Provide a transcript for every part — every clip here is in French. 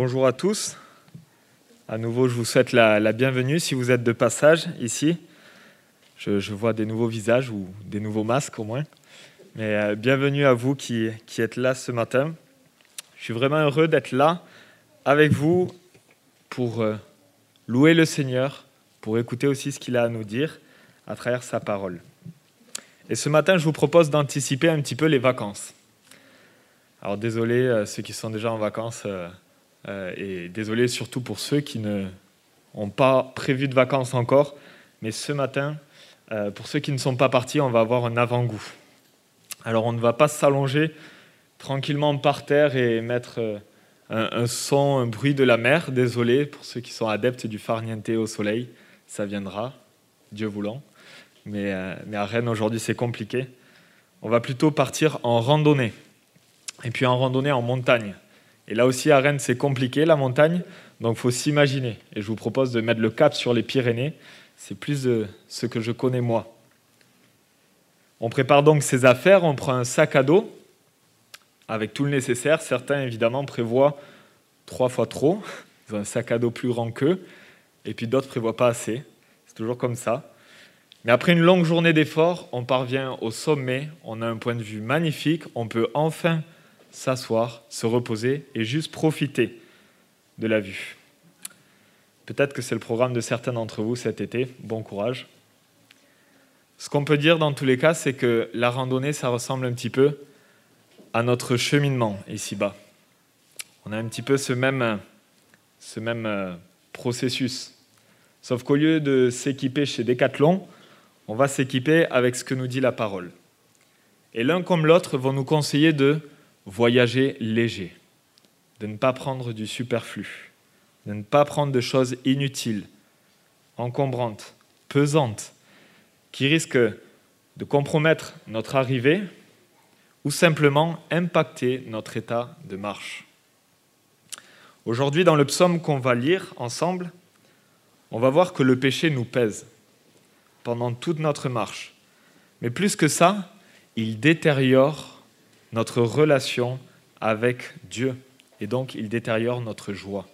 Bonjour à tous. À nouveau, je vous souhaite la, bienvenue si vous êtes de passage ici. Je, vois des nouveaux visages ou des nouveaux masques au moins. Mais euh, bienvenue à vous qui, qui êtes là ce matin. Je suis vraiment heureux d'être là avec vous pour euh, louer le Seigneur, pour écouter aussi ce qu'il a à nous dire à travers sa parole. Et ce matin, je vous propose d'anticiper un petit peu les vacances. Alors désolé euh, ceux qui sont déjà en vacances et désolé surtout pour ceux qui ne ont pas prévu de vacances encore. Mais ce matin, euh, pour ceux qui ne sont pas partis, on va avoir un avant-goût. Alors on ne va pas s'allonger tranquillement par terre et mettre euh, un, son, un bruit de la mer. Désolé pour ceux qui sont adeptes du farniente au soleil, ça viendra, Dieu voulant. Mais, euh, mais à Rennes aujourd'hui c'est compliqué. On va plutôt partir en randonnée. Et puis en randonnée en montagne. Et là aussi à Rennes c'est compliqué la montagne, donc il faut s'imaginer. Et je vous propose de mettre le cap sur les Pyrénées. C'est plus de ce que je connais moi. On prépare donc ses affaires, on prend un sac à dos avec tout le nécessaire. Certains, évidemment, prévoient trois fois trop. Ils ont un sac à dos plus grand qu'eux. Et puis d'autres prévoient pas assez. C'est toujours comme ça. Mais après une longue journée d'efforts, on parvient au sommet. On a un point de vue magnifique. On peut enfin s'asseoir, se reposer et juste profiter de la vue. Peut-être que c'est le programme de certains d'entre vous cet été. Bon courage. Ce qu'on peut dire dans tous les cas, c'est que la randonnée, ça ressemble un petit peu à notre cheminement ici-bas. On a un petit peu ce même, ce même euh, processus. Sauf qu'au lieu de s'équiper chez Decathlon, on va s'équiper avec ce que nous dit la parole. Et l'un comme l'autre vont nous conseiller de voyager léger, de ne pas prendre du superflu, de ne pas prendre de choses inutiles, encombrantes, pesantes, qui risquent de compromettre notre arrivée ou simplement impacter notre état de marche. Aujourd'hui, dans le psaume qu'on va lire ensemble, on va voir que le péché nous pèse pendant toute notre marche. Mais plus que ça, il détériore notre relation avec Dieu et donc il détériore notre joie.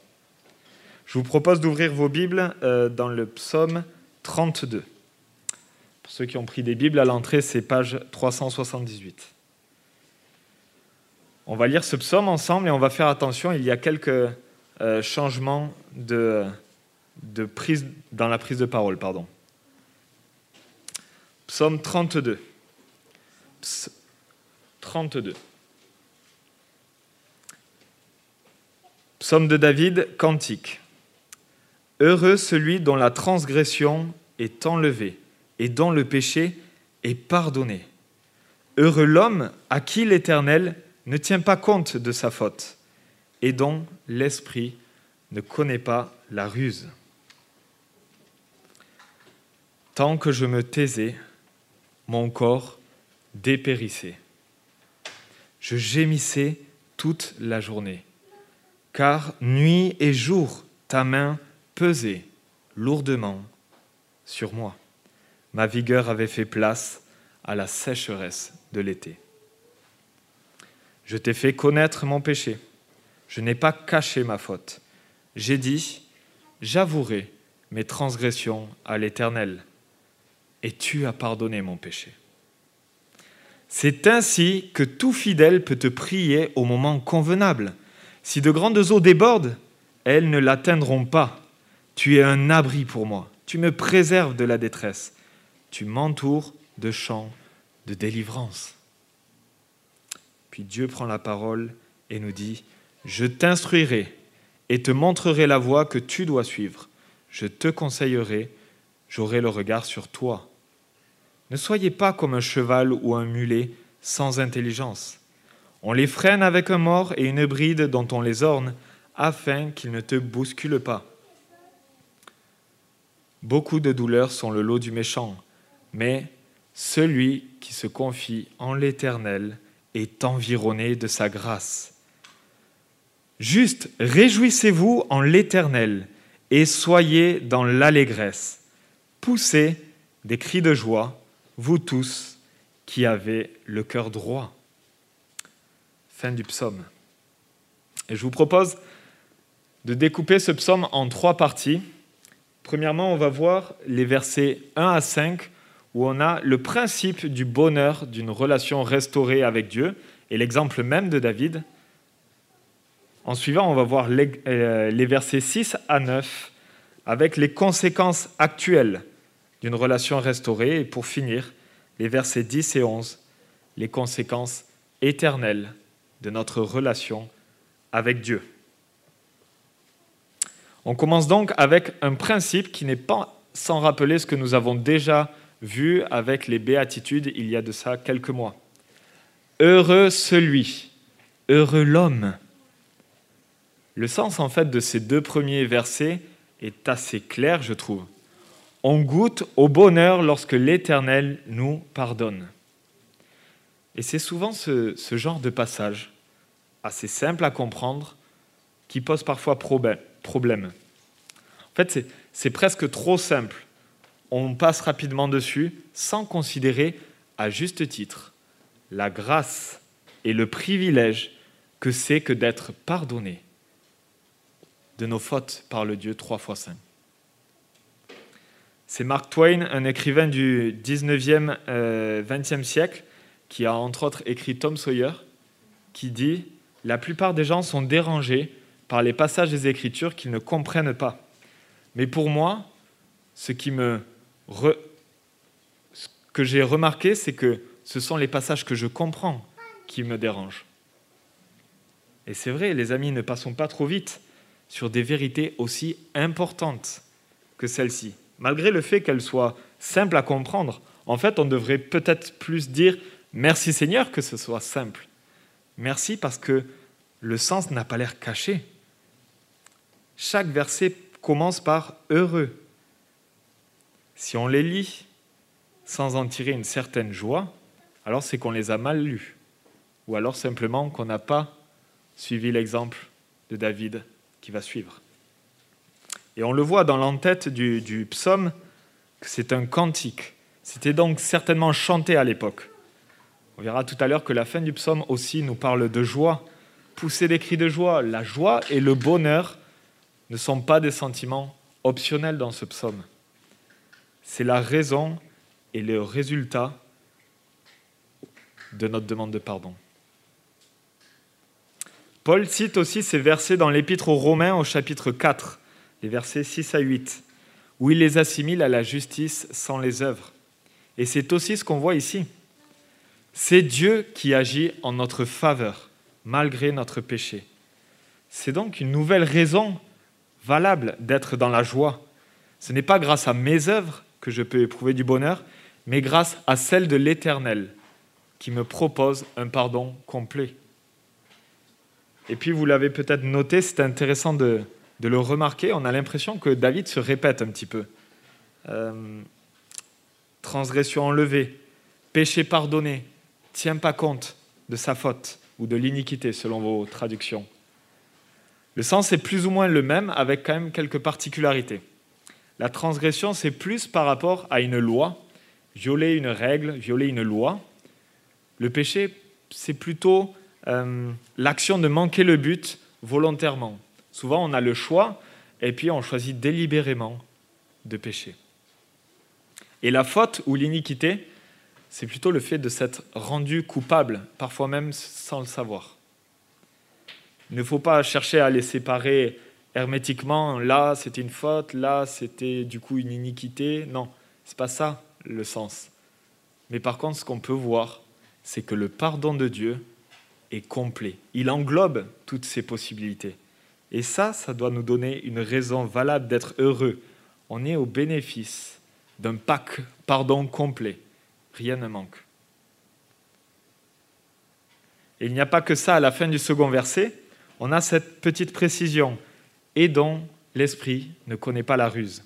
Je vous propose d'ouvrir vos Bibles euh, dans le psaume 32. Pour ceux qui ont pris des Bibles à l'entrée, c'est page 378. On va lire ce psaume ensemble et on va faire attention, il y a quelques euh, changements de, de prise, dans la prise de parole. Pardon. Psaume 32. Ps 32. Psaume de David, cantique. Heureux celui dont la transgression est enlevée et dont le péché est pardonné. Heureux l'homme à qui l'Éternel ne tient pas compte de sa faute et dont l'esprit ne connaît pas la ruse. Tant que je me taisais, mon corps dépérissait. Je gémissais toute la journée, car nuit et jour ta main pesait lourdement sur moi. Ma vigueur avait fait place à la sécheresse de l'été. Je t'ai fait connaître mon péché. Je n'ai pas caché ma faute. J'ai dit, j'avouerai mes transgressions à l'Éternel, et tu as pardonné mon péché. C'est ainsi que tout fidèle peut te prier au moment convenable. Si de grandes eaux débordent, elles ne l'atteindront pas. Tu es un abri pour moi. Tu me préserves de la détresse. Tu m'entoures de chants de délivrance. Puis Dieu prend la parole et nous dit, je t'instruirai et te montrerai la voie que tu dois suivre. Je te conseillerai, j'aurai le regard sur toi. Ne soyez pas comme un cheval ou un mulet sans intelligence. On les freine avec un mort et une bride dont on les orne, afin qu'ils ne te bousculent pas. Beaucoup de douleurs sont le lot du méchant, mais celui qui se confie en l'Éternel est environné de sa grâce. Juste, réjouissez-vous en l'Éternel et soyez dans l'allégresse. Poussez des cris de joie, vous tous qui avez le cœur droit. Fin du psaume. Et je vous propose de découper ce psaume en trois parties. Premièrement, on va voir les versets 1 à 5 où on a le principe du bonheur d'une relation restaurée avec Dieu et l'exemple même de David. En suivant, on va voir les, euh, versets 6 à 9 avec les conséquences actuelles d'une relation restaurée et pour finir, les versets 10 et 11, les conséquences éternelles de notre relation avec Dieu. On commence donc avec un principe qui n'est pas sans rappeler ce que nous avons déjà vu avec les béatitudes il y a de ça quelques mois. Heureux celui, heureux l'homme. Le sens en fait de ces deux premiers versets est assez clair, je trouve. On goûte au bonheur lorsque l'Éternel nous pardonne. Et c'est souvent ce, genre de passage, assez simple à comprendre, qui pose parfois problème. En fait, c'est presque trop simple. On passe rapidement dessus sans considérer à juste titre la grâce et le privilège que c'est que d'être pardonné de nos fautes par le Dieu trois fois saint. C'est Mark Twain, un écrivain du 19e, 20e euh, siècle, qui a entre autres écrit Tom Sawyer, qui dit La plupart des gens sont dérangés par les passages des Écritures qu'ils ne comprennent pas. Mais pour moi, ce, me ce que j'ai remarqué, c'est que ce sont les passages que je comprends qui me dérangent. Et c'est vrai, les amis, ne passons pas trop vite sur des vérités aussi importantes que celles-ci. Malgré le fait qu'elles soient simples à comprendre, en fait, on devrait peut-être plus dire merci Seigneur que ce soit simple. Merci parce que le sens n'a pas l'air caché. Chaque verset commence par heureux. Si on les lit sans en tirer une certaine joie, alors c'est qu'on les a mal lus, ou alors simplement qu'on n'a pas suivi l'exemple de David qui va suivre. Et on le voit dans l'entête du, psaume que c'est un cantique. C'était donc certainement chanté à l'époque. On verra tout à l'heure que la fin du psaume aussi nous parle de joie, pousser des cris de joie. La joie et le bonheur ne sont pas des sentiments optionnels dans ce psaume. C'est la raison et le résultat de notre demande de pardon. Paul cite aussi ces versets dans l'Épître aux Romains au chapitre 4, les versets 6 à 8, où il les assimile à la justice sans les œuvres. Et c'est aussi ce qu'on voit ici. C'est Dieu qui agit en notre faveur, malgré notre péché. C'est donc une nouvelle raison valable d'être dans la joie. Ce n'est pas grâce à mes œuvres que je peux éprouver du bonheur, mais grâce à celle de l'Éternel qui me propose un pardon complet. Et puis vous l'avez peut-être noté, c'est intéressant de, de, le remarquer, on a l'impression que David se répète un petit peu. Euh, transgression enlevée, péché pardonné, tient pas compte de sa faute ou de l'iniquité selon vos traductions. Le sens est plus ou moins le même avec quand même quelques particularités. La transgression, c'est plus par rapport à une loi, violer une règle, violer une loi. Le péché, c'est plutôt euh, l'action de manquer le but volontairement. Souvent, on a le choix et puis on choisit délibérément de pécher. Et la faute ou l'iniquité, c'est plutôt le fait de s'être rendu coupable, parfois même sans le savoir. Il ne faut pas chercher à les séparer hermétiquement. Là, c'était une faute, là, c'était du coup une iniquité. Non, c'est pas ça le sens. Mais par contre, ce qu'on peut voir, c'est que le pardon de Dieu est complet. Il englobe toutes ces possibilités. Et ça, ça doit nous donner une raison valable d'être heureux. On est au bénéfice d'un pack pardon complet. Rien ne manque. Et il n'y a pas que ça à la fin du second verset. On a cette petite précision. Et dont l'esprit ne connaît pas la ruse,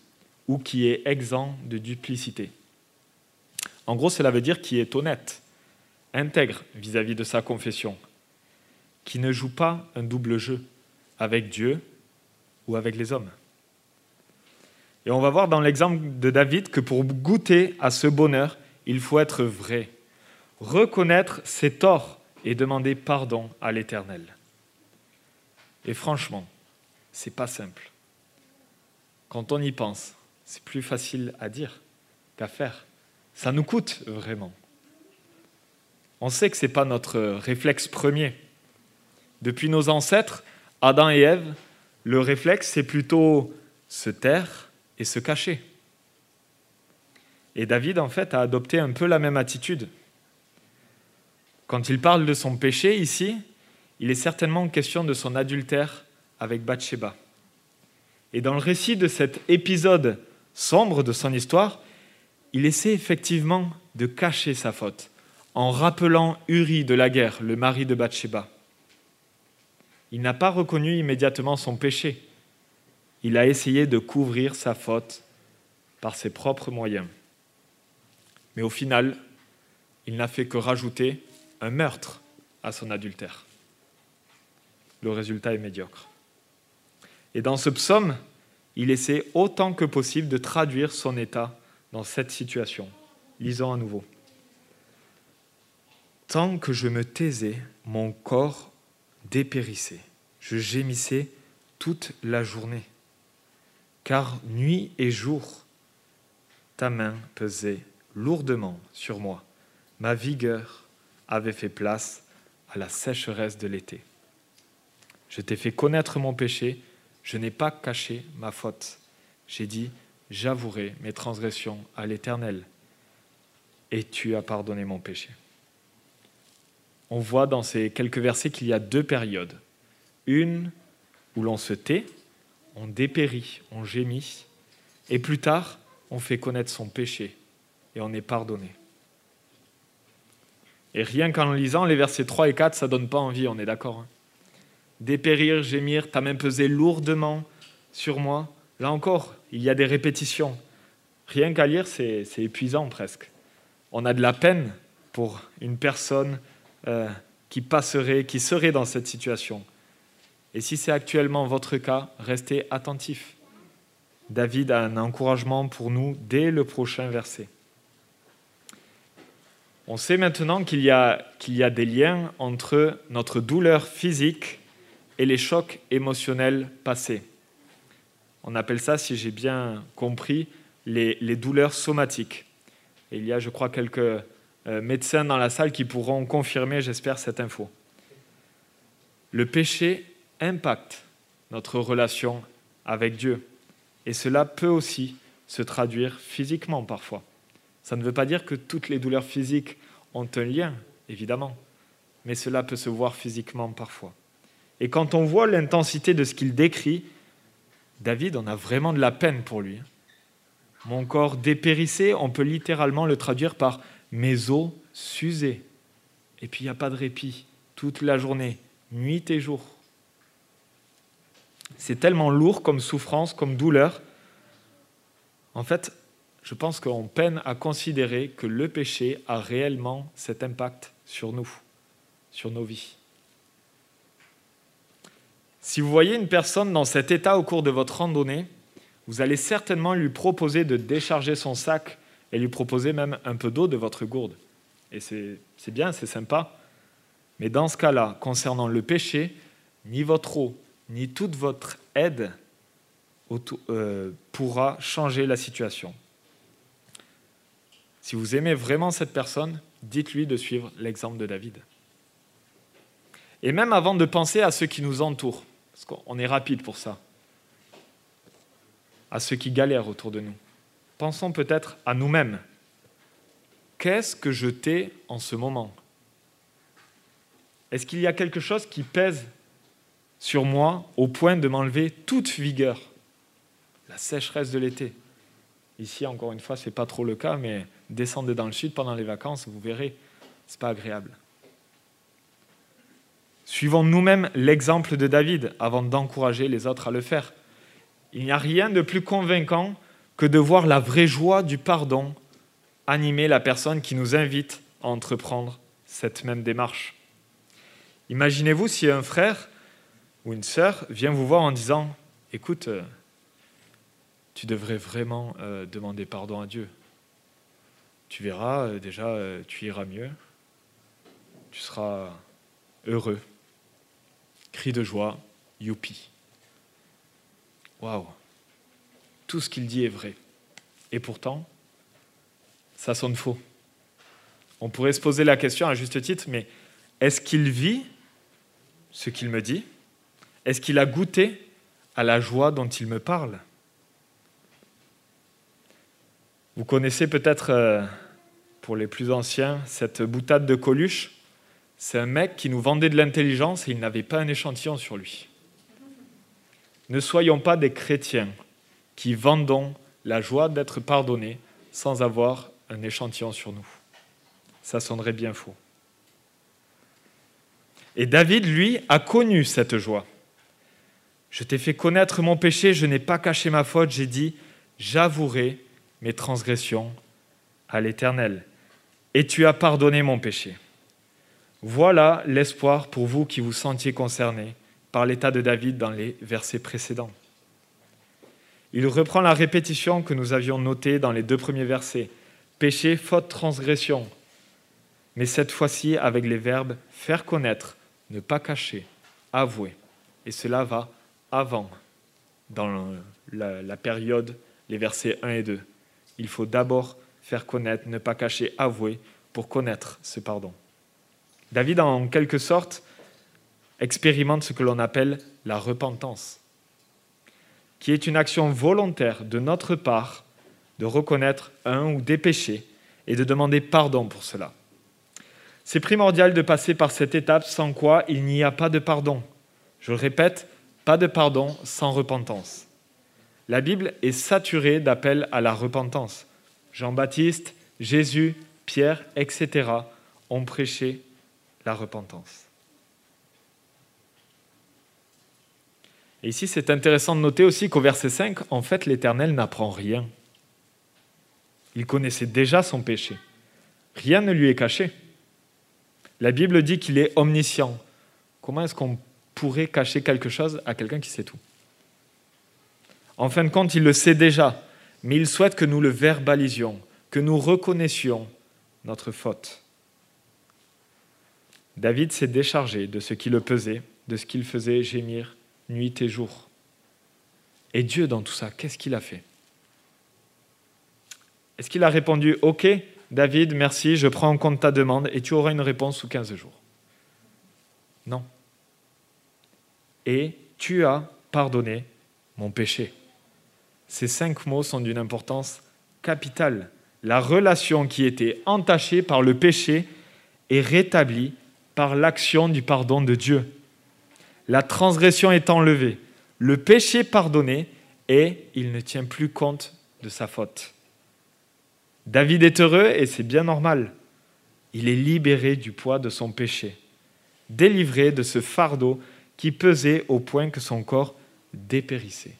ou qui est exempt de duplicité. En gros, cela veut dire qui est honnête, intègre vis-à-vis -vis de sa confession, qui ne joue pas un double jeu avec Dieu ou avec les hommes. Et on va voir dans l'exemple de David que pour goûter à ce bonheur, il faut être vrai, reconnaître ses torts et demander pardon à l'Éternel. Et franchement, c'est pas simple. Quand on y pense, c'est plus facile à dire qu'à faire. Ça nous coûte vraiment. On sait que ce n'est pas notre réflexe premier. Depuis nos ancêtres, Adam et Ève, le réflexe, c'est plutôt se taire et se cacher. Et David, en fait, a adopté un peu la même attitude. Quand il parle de son péché ici, il est certainement question de son adultère avec Bathsheba. Et dans le récit de cet épisode sombre de son histoire, il essaie effectivement de cacher sa faute en rappelant Uri de la guerre, le mari de Bathsheba. Il n'a pas reconnu immédiatement son péché. Il a essayé de couvrir sa faute par ses propres moyens. Mais au final, il n'a fait que rajouter un meurtre à son adultère. Le résultat est médiocre. Et dans ce psaume, il essaie autant que possible de traduire son état dans cette situation. Lisons à nouveau. Tant que je me taisais, mon corps dépérissait. Je gémissais toute la journée. Car nuit et jour, ta main pesait lourdement sur moi. Ma vigueur avait fait place à la sécheresse de l'été. Je t'ai fait connaître mon péché, je n'ai pas caché ma faute. J'ai dit, j'avouerai mes transgressions à l'Éternel, et tu as pardonné mon péché. On voit dans ces quelques versets qu'il y a deux périodes. Une où l'on se tait, on dépérit, on gémit, et plus tard, on fait connaître son péché, et on est pardonné. Et rien qu'en lisant les versets 3 et 4, ça donne pas envie, on est d'accord. Hein. Dépérir, gémir, ta main pesé lourdement sur moi. Là encore, il y a des répétitions. Rien qu'à lire, c'est épuisant presque. On a de la peine pour une personne euh, qui passerait, qui serait dans cette situation. Et si c'est actuellement votre cas, restez attentifs. David a un encouragement pour nous dès le prochain verset. On sait maintenant qu'il y, qu'il y a des liens entre notre douleur physique et les chocs émotionnels passés. On appelle ça, si j'ai bien compris, les, douleurs somatiques. Il y a, je crois, quelques médecins dans la salle qui pourront confirmer, j'espère, cette info. Le péché impacte notre relation avec Dieu. Et cela peut aussi se traduire physiquement parfois. Ça ne veut pas dire que toutes les douleurs physiques ont un lien, évidemment, mais cela peut se voir physiquement parfois. Et quand on voit l'intensité de ce qu'il décrit, David, on a vraiment de la peine pour lui. Mon corps dépérissé, on peut littéralement le traduire par mes os s'usaient. Et puis il n'y a pas de répit, toute la journée, nuit et jour. C'est tellement lourd comme souffrance, comme douleur. En fait, je pense qu'on peine à considérer que le péché a réellement cet impact sur nous, sur nos vies. Si vous voyez une personne dans cet état au cours de votre randonnée, vous allez certainement lui proposer de décharger son sac et lui proposer même un peu d'eau de votre gourde. Et c'est bien, c'est sympa. Mais dans ce cas-là, concernant le péché, ni votre eau, ni toute votre aide euh, pourra changer la situation. Si vous aimez vraiment cette personne, dites-lui de suivre l'exemple de David. Et même avant de penser à ceux qui nous entourent, parce qu'on est rapide pour ça, à ceux qui galèrent autour de nous, pensons peut-être à nous-mêmes. Qu'est-ce que je t'ai en ce moment? Est-ce qu'il y a quelque chose qui pèse sur moi au point de m'enlever toute vigueur? La sécheresse de l'été. Ici, encore une fois, ce n'est pas trop le cas, mais descendez dans le sud pendant les vacances, vous verrez, ce n'est pas agréable. Suivons nous-mêmes l'exemple de David avant d'encourager les autres à le faire. Il n'y a rien de plus convaincant que de voir la vraie joie du pardon animer la personne qui nous invite à entreprendre cette même démarche. Imaginez-vous si un frère ou une sœur vient vous voir en disant Écoute, euh, tu devrais vraiment euh, demander pardon à Dieu tu verras, euh, déjà, tu iras mieux, tu seras heureux. Cri de joie, youpi. Waouh Tout ce qu'il dit est vrai. Et pourtant, ça sonne faux. On pourrait se poser la question à juste titre, mais est-ce qu'il vit ce qu'il me dit? Est-ce qu'il a goûté à la joie dont il me parle? Vous connaissez peut-être, euh, pour les plus anciens, cette boutade de Coluche? C'est un mec qui nous vendait de l'intelligence et il n'avait pas un échantillon sur lui. Ne soyons pas des chrétiens qui vendons la joie d'être pardonnés sans avoir un échantillon sur nous. Ça sonnerait bien faux. Et David, lui, a connu cette joie. Je t'ai fait connaître mon péché, je n'ai pas caché ma faute, j'ai dit, j'avouerai mes transgressions à l'Éternel. Et tu as pardonné mon péché. Voilà l'espoir pour vous qui vous sentiez concernés par l'état de David dans les versets précédents. Il reprend la répétition que nous avions notée dans les deux premiers versets. Péché, faute, transgression. Mais cette fois-ci avec les verbes faire connaître, ne pas cacher, avouer. Et cela va avant, dans la, période, les versets 1 et 2. Il faut d'abord faire connaître, ne pas cacher, avouer, pour connaître ce pardon. David, en quelque sorte, expérimente ce que l'on appelle la repentance, qui est une action volontaire de notre part de reconnaître un ou des péchés et de demander pardon pour cela. C'est primordial de passer par cette étape sans quoi il n'y a pas de pardon. Je le répète, pas de pardon sans repentance. La Bible est saturée d'appels à la repentance. Jean-Baptiste, Jésus, Pierre, etc. ont prêché la repentance. Et ici, c'est intéressant de noter aussi qu'au verset 5, en fait, l'Éternel n'apprend rien. Il connaissait déjà son péché. Rien ne lui est caché. La Bible dit qu'il est omniscient. Comment est-ce qu'on pourrait cacher quelque chose à quelqu'un qui sait tout? En fin de compte, il le sait déjà, mais il souhaite que nous le verbalisions, que nous reconnaissions notre faute. David s'est déchargé de ce qui le pesait, de ce qu'il faisait gémir nuit et jour. Et Dieu, dans tout ça, qu'est-ce qu'il a fait? Est-ce qu'il a répondu Ok, David, merci, je prends en compte ta demande et tu auras une réponse sous 15 jours Non. Et tu as pardonné mon péché. Ces cinq mots sont d'une importance capitale. La relation qui était entachée par le péché est rétablie par l'action du pardon de Dieu. La transgression est enlevée, le péché pardonné et il ne tient plus compte de sa faute. David est heureux et c'est bien normal. Il est libéré du poids de son péché, délivré de ce fardeau qui pesait au point que son corps dépérissait.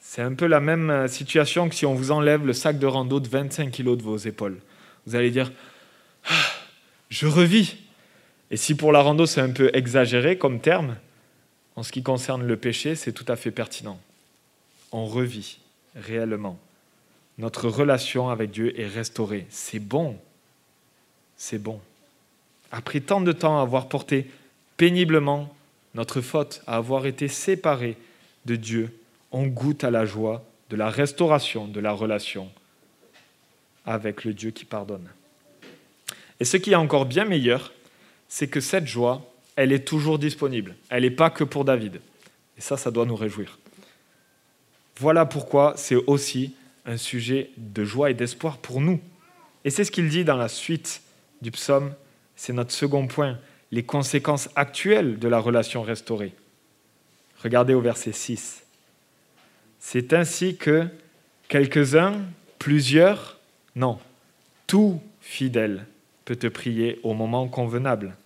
C'est un peu la même situation que si on vous enlève le sac de rando de 25 kg de vos épaules. Vous allez dire ah, je revis. Et si pour la rando c'est un peu exagéré comme terme, en ce qui concerne le péché, c'est tout à fait pertinent. On revit réellement. Notre relation avec Dieu est restaurée. C'est bon. C'est bon. Après tant de temps à avoir porté péniblement notre faute, à avoir été séparés de Dieu, on goûte à la joie de la restauration de la relation avec le Dieu qui pardonne. Et ce qui est encore bien meilleur, c'est que cette joie, elle est toujours disponible. Elle n'est pas que pour David. Et ça, ça doit nous réjouir. Voilà pourquoi c'est aussi un sujet de joie et d'espoir pour nous. Et c'est ce qu'il dit dans la suite du psaume. C'est notre second point, les conséquences actuelles de la relation restaurée. Regardez au verset 6. C'est ainsi que quelques-uns, plusieurs, non, tout fidèle peut te prier au moment convenable.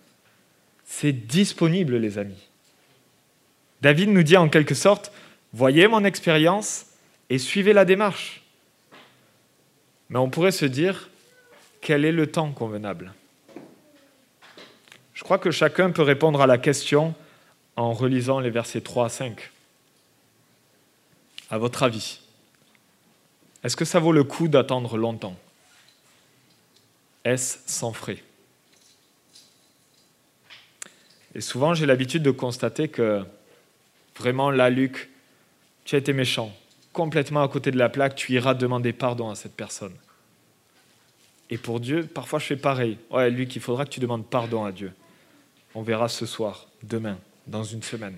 C'est disponible, les amis. David nous dit en quelque sorte, voyez mon expérience et suivez la démarche. Mais on pourrait se dire, quel est le temps convenable? Je crois que chacun peut répondre à la question en relisant les versets 3 à 5. À votre avis, est-ce que ça vaut le coup d'attendre longtemps? Est-ce sans frais? Et souvent, j'ai l'habitude de constater que vraiment là, Luc, tu as été méchant, complètement à côté de la plaque, tu iras demander pardon à cette personne. Et pour Dieu, parfois je fais pareil. Ouais, Luc, il faudra que tu demandes pardon à Dieu. On verra ce soir, demain, dans une semaine.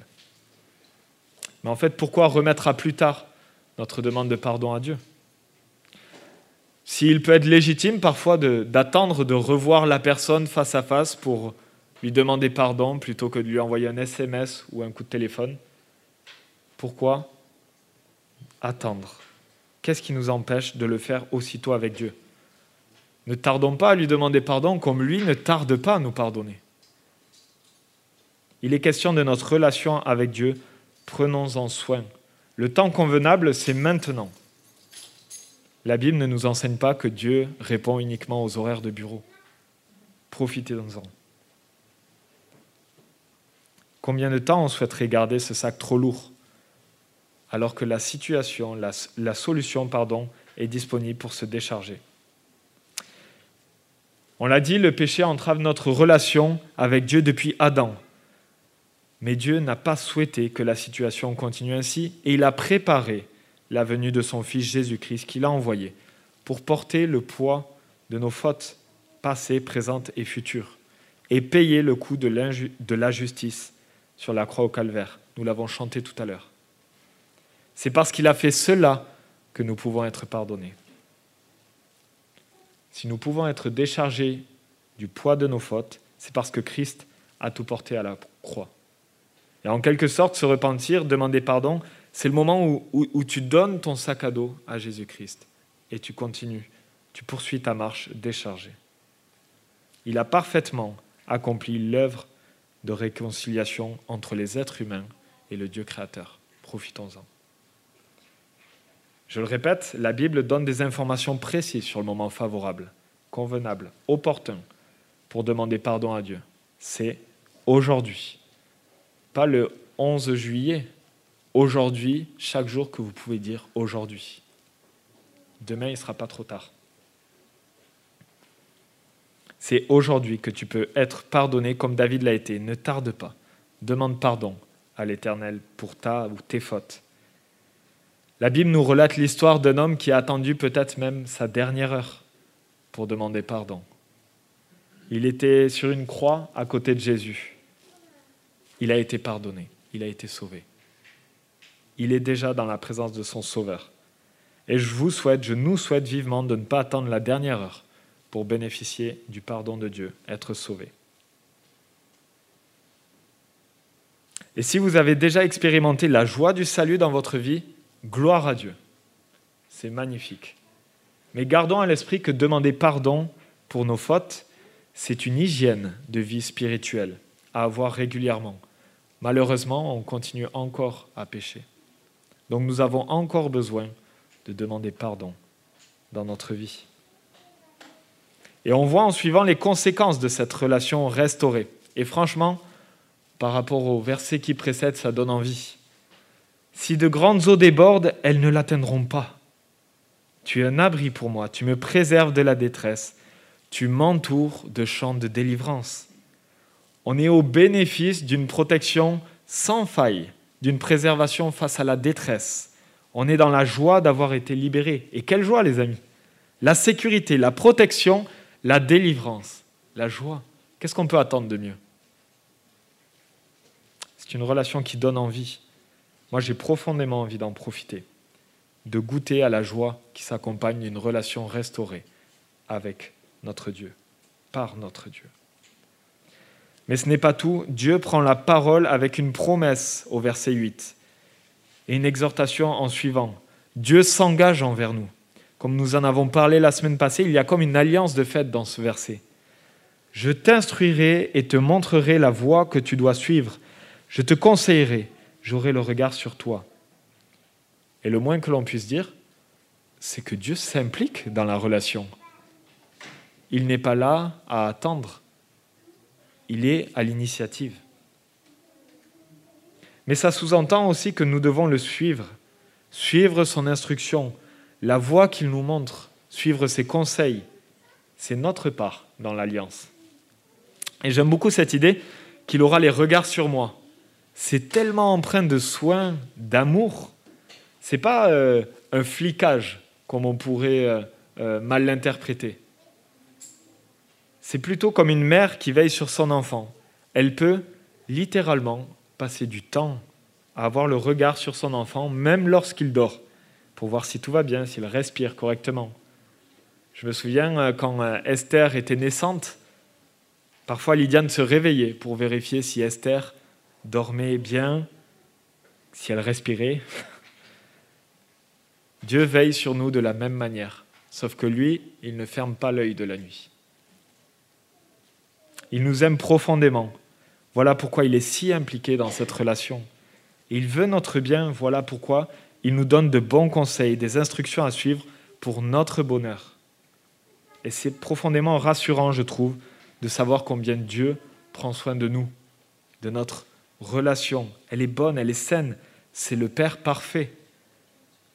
Mais en fait, pourquoi remettre à plus tard notre demande de pardon à Dieu? S'il peut être légitime parfois d'attendre de, revoir la personne face à face pour lui demander pardon plutôt que de lui envoyer un SMS ou un coup de téléphone, pourquoi attendre? Qu'est-ce qui nous empêche de le faire aussitôt avec Dieu? Ne tardons pas à lui demander pardon comme lui ne tarde pas à nous pardonner. Il est question de notre relation avec Dieu prenons-en soin. Le temps convenable, c'est maintenant. La Bible ne nous enseigne pas que Dieu répond uniquement aux horaires de bureau. Profitez-en. Combien de temps on souhaiterait garder ce sac trop lourd alors que la situation, la, solution, pardon, est disponible pour se décharger? On l'a dit, le péché entrave notre relation avec Dieu depuis Adam. Mais Dieu n'a pas souhaité que la situation continue ainsi et il a préparé la venue de son Fils Jésus-Christ qu'il a envoyé pour porter le poids de nos fautes passées, présentes et futures et payer le coût de la justice sur la croix au calvaire. Nous l'avons chanté tout à l'heure. C'est parce qu'il a fait cela que nous pouvons être pardonnés. Si nous pouvons être déchargés du poids de nos fautes, c'est parce que Christ a tout porté à la croix. Et en quelque sorte, se repentir, demander pardon, c'est le moment où, tu donnes ton sac à dos à Jésus-Christ et tu continues, tu poursuis ta marche déchargée. Il a parfaitement accompli l'œuvre de réconciliation entre les êtres humains et le Dieu créateur. Profitons-en. Je le répète, la Bible donne des informations précises sur le moment favorable, convenable, opportun pour demander pardon à Dieu. C'est aujourd'hui pas le 11 juillet, aujourd'hui, chaque jour que vous pouvez dire aujourd'hui. Demain, il ne sera pas trop tard. C'est aujourd'hui que tu peux être pardonné comme David l'a été. Ne tarde pas. Demande pardon à l'Éternel pour ta ou tes fautes. La Bible nous relate l'histoire d'un homme qui a attendu peut-être même sa dernière heure pour demander pardon. Il était sur une croix à côté de Jésus il a été pardonné, il a été sauvé. Il est déjà dans la présence de son Sauveur. Et je vous souhaite, je nous souhaite vivement de ne pas attendre la dernière heure pour bénéficier du pardon de Dieu, être sauvé. Et si vous avez déjà expérimenté la joie du salut dans votre vie, gloire à Dieu. C'est magnifique. Mais gardons à l'esprit que demander pardon pour nos fautes, c'est une hygiène de vie spirituelle à avoir régulièrement. Malheureusement, on continue encore à pécher. Donc nous avons encore besoin de demander pardon dans notre vie. Et on voit en suivant les conséquences de cette relation restaurée. Et franchement, par rapport au verset qui précède, ça donne envie. Si de grandes eaux débordent, elles ne l'atteindront pas. Tu es un abri pour moi, tu me préserves de la détresse, tu m'entoures de champs de délivrance. On est au bénéfice d'une protection sans faille, d'une préservation face à la détresse. On est dans la joie d'avoir été libéré. Et quelle joie, les amis La sécurité, la protection, la délivrance, la joie. Qu'est-ce qu'on peut attendre de mieux? C'est une relation qui donne envie. Moi, j'ai profondément envie d'en profiter, de goûter à la joie qui s'accompagne d'une relation restaurée avec notre Dieu, par notre Dieu. Mais ce n'est pas tout. Dieu prend la parole avec une promesse au verset 8 et une exhortation en suivant. Dieu s'engage envers nous. Comme nous en avons parlé la semaine passée, il y a comme une alliance de fait dans ce verset. Je t'instruirai et te montrerai la voie que tu dois suivre. Je te conseillerai, j'aurai le regard sur toi. Et le moins que l'on puisse dire, c'est que Dieu s'implique dans la relation. Il n'est pas là à attendre il est à l'initiative. Mais ça sous-entend aussi que nous devons le suivre, suivre son instruction, la voie qu'il nous montre, suivre ses conseils. C'est notre part dans l'alliance. Et j'aime beaucoup cette idée qu'il aura les regards sur moi. c'est tellement empreint de soin, d'amour. C'est pas euh, un flicage comme on pourrait euh, euh, mal l'interpréter. C'est plutôt comme une mère qui veille sur son enfant. Elle peut littéralement passer du temps à avoir le regard sur son enfant, même lorsqu'il dort, pour voir si tout va bien, s'il respire correctement. Je me souviens quand Esther était naissante, parfois Lydiane se réveillait pour vérifier si Esther dormait bien, si elle respirait. Dieu veille sur nous de la même manière, sauf que lui, il ne ferme pas l'œil de la nuit. Il nous aime profondément. Voilà pourquoi il est si impliqué dans cette relation. Il veut notre bien, voilà pourquoi il nous donne de bons conseils, des instructions à suivre pour notre bonheur. Et c'est profondément rassurant, je trouve, de savoir combien Dieu prend soin de nous, de notre relation. Elle est bonne, elle est saine. C'est le Père parfait.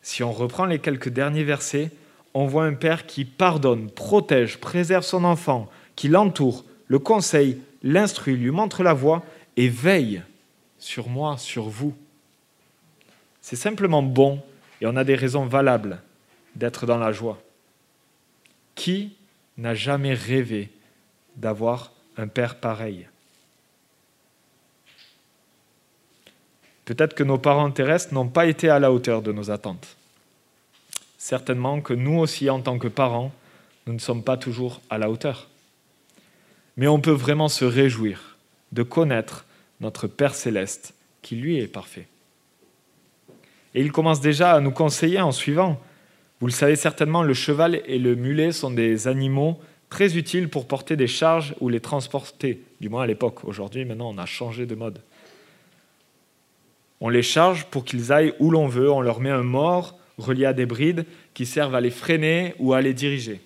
Si on reprend les quelques derniers versets, on voit un Père qui pardonne, protège, préserve son enfant, qui l'entoure, le conseille, l'instruit, lui montre la voie et veille sur moi, sur vous. C'est simplement bon et on a des raisons valables d'être dans la joie. Qui n'a jamais rêvé d'avoir un Père pareil? Peut-être que nos parents terrestres n'ont pas été à la hauteur de nos attentes. Certainement que nous aussi, en tant que parents, nous ne sommes pas toujours à la hauteur. Mais on peut vraiment se réjouir de connaître notre Père céleste, qui lui est parfait. Et il commence déjà à nous conseiller en suivant. Vous le savez certainement, le cheval et le mulet sont des animaux très utiles pour porter des charges ou les transporter, du moins à l'époque. Aujourd'hui, maintenant, on a changé de mode. On les charge pour qu'ils aillent où l'on veut, on leur met un mort relié à des brides qui servent à les freiner ou à les diriger,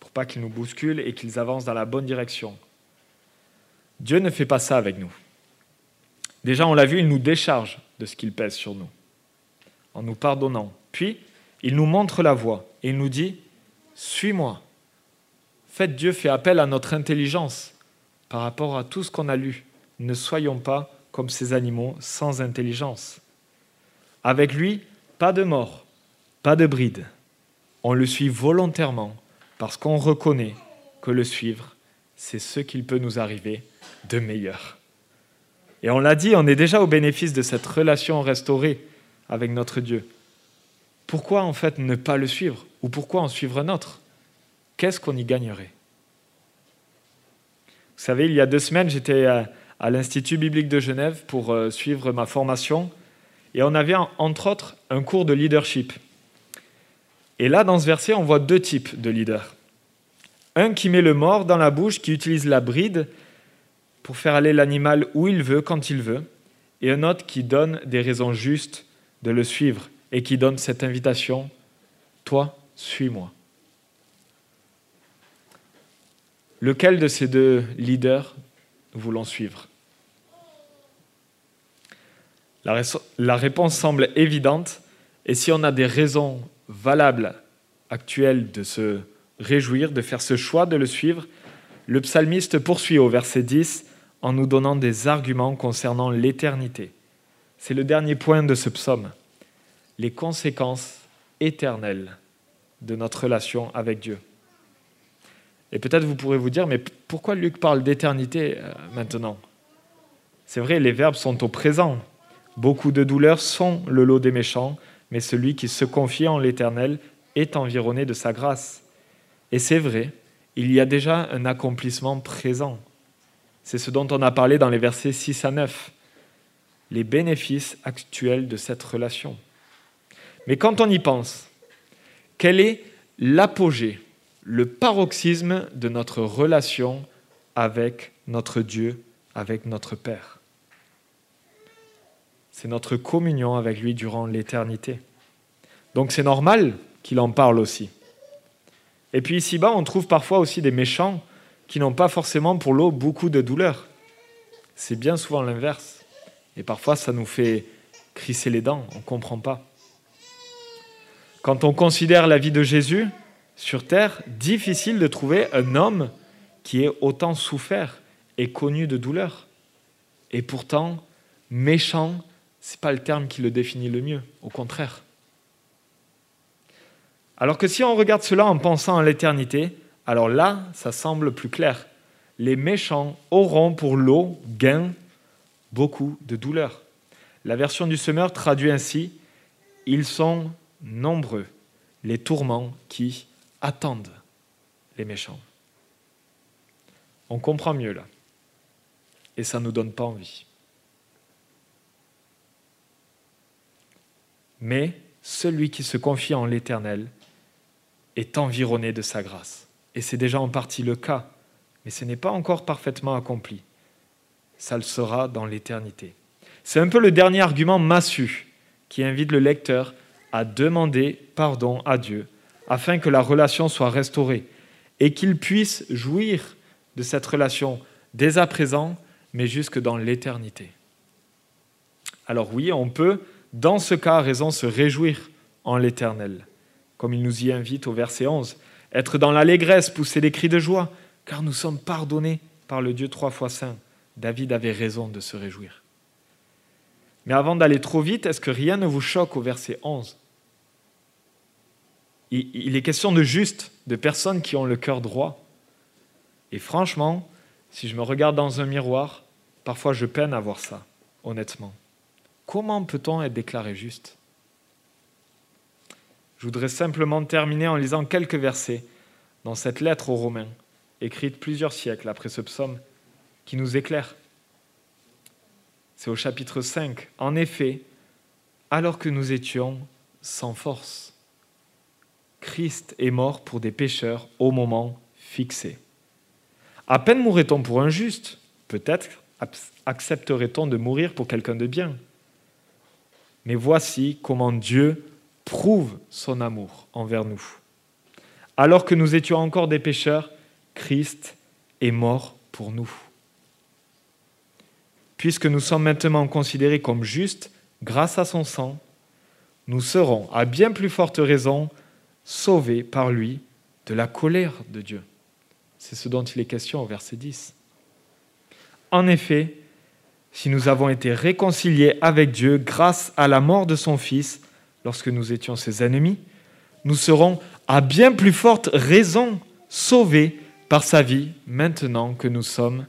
pour pas qu'ils nous bousculent et qu'ils avancent dans la bonne direction. Dieu ne fait pas ça avec nous. Déjà, on l'a vu, il nous décharge de ce qu'il pèse sur nous, en nous pardonnant. Puis, il nous montre la voie et il nous dit, suis-moi. Faites Dieu fait appel à notre intelligence par rapport à tout ce qu'on a lu. Ne soyons pas comme ces animaux sans intelligence. Avec lui, pas de mort, pas de bride. On le suit volontairement parce qu'on reconnaît que le suivre, c'est ce qu'il peut nous arriver de meilleur. Et on l'a dit, on est déjà au bénéfice de cette relation restaurée avec notre Dieu. Pourquoi en fait ne pas le suivre? Ou pourquoi en suivre un autre? Qu'est-ce qu'on y gagnerait? Vous savez, il y a deux semaines, j'étais à l'Institut biblique de Genève pour euh, suivre ma formation. Et on avait entre autres un cours de leadership. Et là, dans ce verset, on voit deux types de leaders. Un qui met le mort dans la bouche, qui utilise la bride pour faire aller l'animal où il veut, quand il veut. Et un autre qui donne des raisons justes de le suivre et qui donne cette invitation, toi, suis-moi. Lequel de ces deux leaders voulons suivre? La, réponse semble évidente, et si on a des raisons valables actuelles de se réjouir, de faire ce choix de le suivre, le psalmiste poursuit au verset 10 en nous donnant des arguments concernant l'éternité. C'est le dernier point de ce psaume, les conséquences éternelles de notre relation avec Dieu. Et peut-être vous pourrez vous dire, mais pourquoi Luc parle d'éternité euh, maintenant? C'est vrai, les verbes sont au présent. Beaucoup de douleurs sont le lot des méchants, mais celui qui se confie en l'Éternel est environné de sa grâce. Et c'est vrai, il y a déjà un accomplissement présent. C'est ce dont on a parlé dans les versets 6 à 9, les bénéfices actuels de cette relation. Mais quand on y pense, quel est l'apogée, le paroxysme de notre relation avec notre Dieu, avec notre Père? C'est notre communion avec lui durant l'éternité. Donc c'est normal qu'il en parle aussi. Et puis ici-bas, on trouve parfois aussi des méchants qui n'ont pas forcément pour l'eau beaucoup de douleur. C'est bien souvent l'inverse. Et parfois, ça nous fait crisser les dents, on ne comprend pas. Quand on considère la vie de Jésus sur terre, difficile de trouver un homme qui ait autant souffert et connu de douleur. Et pourtant, méchant, ce n'est pas le terme qui le définit le mieux, au contraire. Alors que si on regarde cela en pensant à l'éternité, alors là, ça semble plus clair. Les méchants auront pour lot gain beaucoup de douleur. La version du semeur traduit ainsi Ils sont nombreux, les tourments qui attendent les méchants. On comprend mieux là. Et ça ne nous donne pas envie. Mais celui qui se confie en l'Éternel est environné de sa grâce. Et c'est déjà en partie le cas, mais ce n'est pas encore parfaitement accompli. Ça le sera dans l'éternité. C'est un peu le dernier argument massu qui invite le lecteur à demander pardon à Dieu afin que la relation soit restaurée et qu'il puisse jouir de cette relation dès à présent, mais jusque dans l'éternité. Alors oui, on peut, dans ce cas, à raison, se réjouir en l'Éternel, comme il nous y invite au verset 11, être dans l'allégresse, pousser des cris de joie, car nous sommes pardonnés par le Dieu trois fois saint. David avait raison de se réjouir. Mais avant d'aller trop vite, est-ce que rien ne vous choque au verset 11 Il est question de juste, de personnes qui ont le cœur droit. Et franchement, si je me regarde dans un miroir, parfois je peine à voir ça, honnêtement. Comment peut-on être déclaré juste? Je voudrais simplement terminer en lisant quelques versets dans cette lettre aux Romains, écrite plusieurs siècles après ce psaume, qui nous éclaire. C'est au chapitre 5. En effet, alors que nous étions sans force, Christ est mort pour des pécheurs au moment fixé. À peine mourrait-on pour un juste, peut-être accepterait-on de mourir pour quelqu'un de bien. Mais voici comment Dieu prouve son amour envers nous. Alors que nous étions encore des pécheurs, Christ est mort pour nous. Puisque nous sommes maintenant considérés comme justes grâce à son sang, nous serons, à bien plus forte raison, sauvés par lui de la colère de Dieu. C'est ce dont il est question au verset 10. En effet, si nous avons été réconciliés avec Dieu grâce à la mort de son Fils lorsque nous étions ses ennemis, nous serons à bien plus forte raison sauvés par sa vie maintenant que nous sommes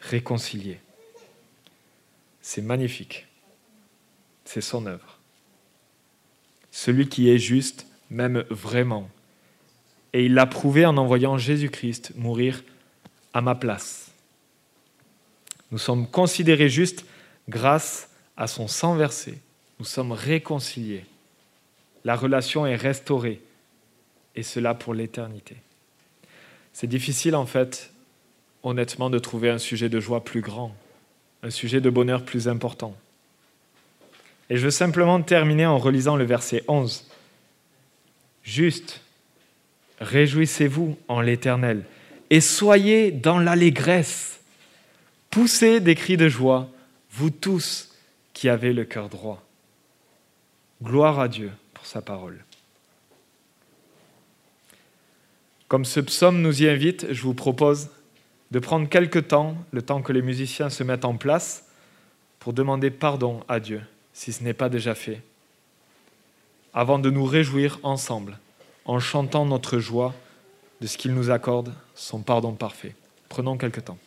réconciliés. C'est magnifique. C'est son œuvre. Celui qui est juste m'aime vraiment et il l'a prouvé en envoyant Jésus-Christ mourir à ma place. Nous sommes considérés justes grâce à son sang versé. Nous sommes réconciliés. La relation est restaurée, et cela pour l'éternité. C'est difficile en fait, honnêtement, de trouver un sujet de joie plus grand, un sujet de bonheur plus important. Et je veux simplement terminer en relisant le verset 11. Juste, Réjouissez-vous en l'Éternel et soyez dans l'allégresse. Poussez des cris de joie, vous tous qui avez le cœur droit. Gloire à Dieu sa parole. Comme ce psaume nous y invite, je vous propose de prendre quelques temps, le temps que les musiciens se mettent en place, pour demander pardon à Dieu, si ce n'est pas déjà fait, avant de nous réjouir ensemble en chantant notre joie de ce qu'il nous accorde, son pardon parfait. Prenons quelque temps.